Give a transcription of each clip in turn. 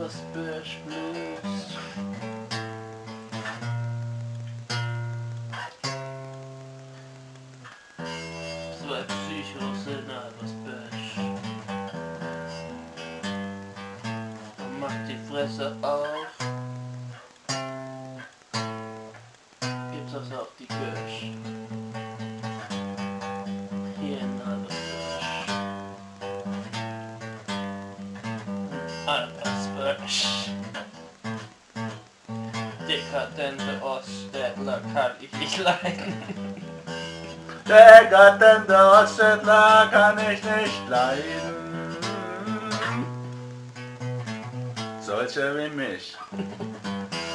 was Bösch Blues. Zwei Psychos in was Bösch. Und macht die Fresse auf. Dekadente Oststädtler kann ich nicht leiden. Dekadente Oststädtler kann ich nicht leiden. Solche wie mich.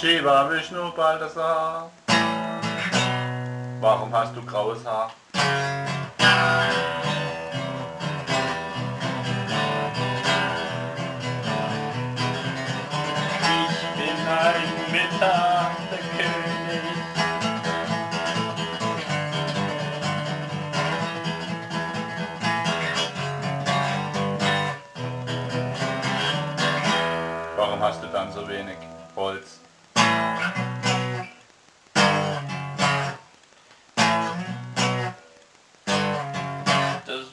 Shiva Vishnu Balthasar. Warum hast du graues Haar? Ich bin ein Mittag der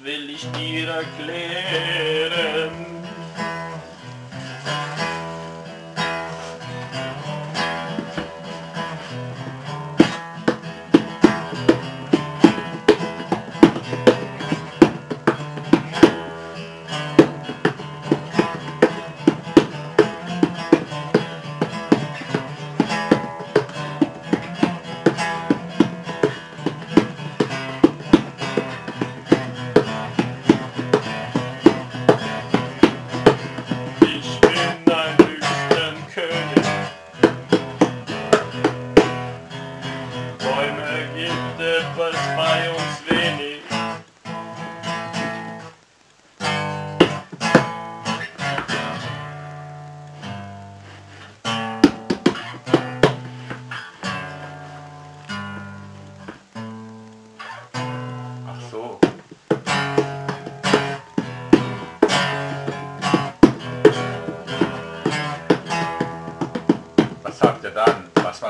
will ich dir erklären.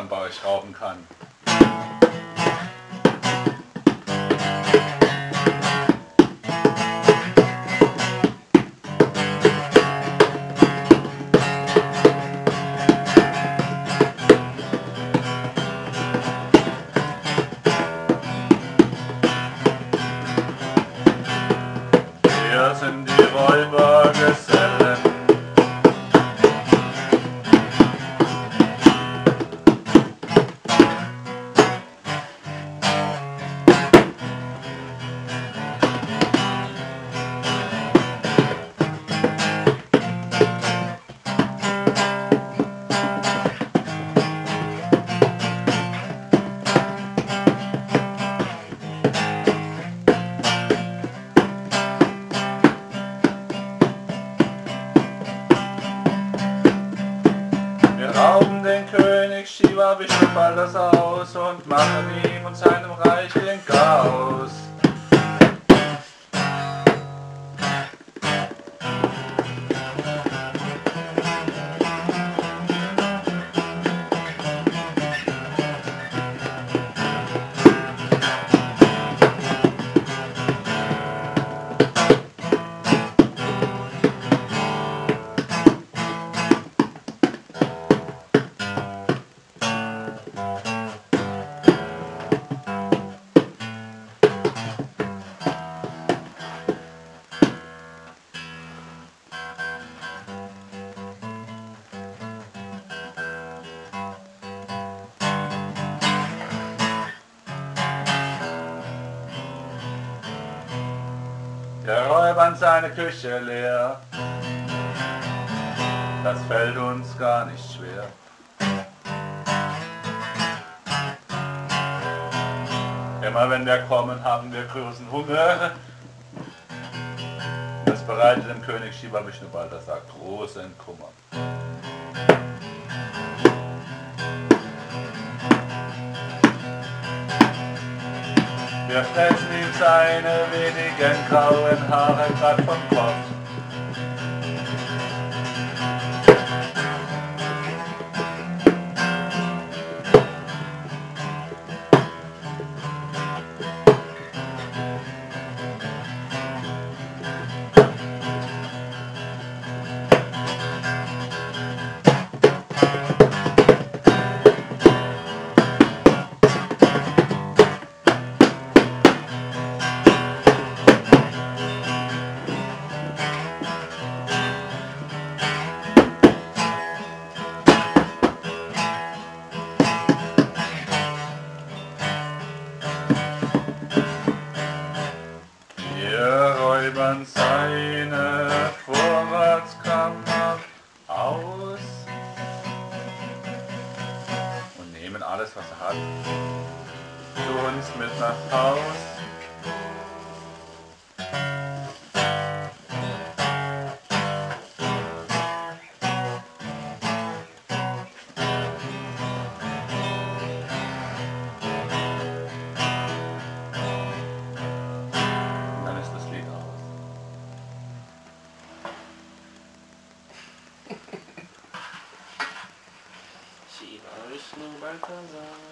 Bei euch rauchen kann. Und machen ihm und seinem Reich den Chaos. Seine Küche leer. Das fällt uns gar nicht schwer. Immer wenn wir kommen, haben wir großen Hunger. Das bereitet dem König Shiva Vishnu Balthasar großen Kummer. Wir fressen ihm seine wenigen grauen Haare grad vom Kopf. Shiva Vishnu Balthasar.